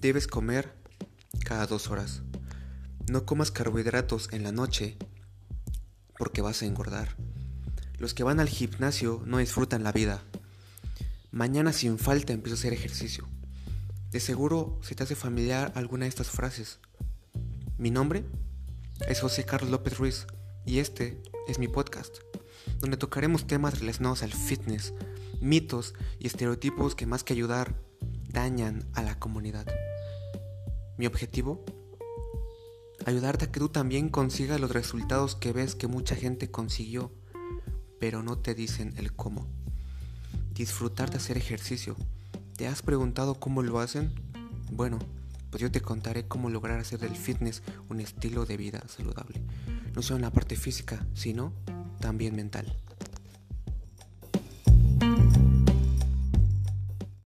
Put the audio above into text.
Debes comer cada dos horas. No comas carbohidratos en la noche porque vas a engordar. Los que van al gimnasio no disfrutan la vida. Mañana sin falta empiezo a hacer ejercicio. De seguro se te hace familiar alguna de estas frases. Mi nombre es José Carlos López Ruiz y este es mi podcast, donde tocaremos temas relacionados al fitness, mitos y estereotipos que más que ayudar dañan a la comunidad. Mi objetivo, ayudarte a que tú también consigas los resultados que ves que mucha gente consiguió, pero no te dicen el cómo. Disfrutar de hacer ejercicio. ¿Te has preguntado cómo lo hacen? Bueno, pues yo te contaré cómo lograr hacer del fitness un estilo de vida saludable. No solo en la parte física, sino también mental.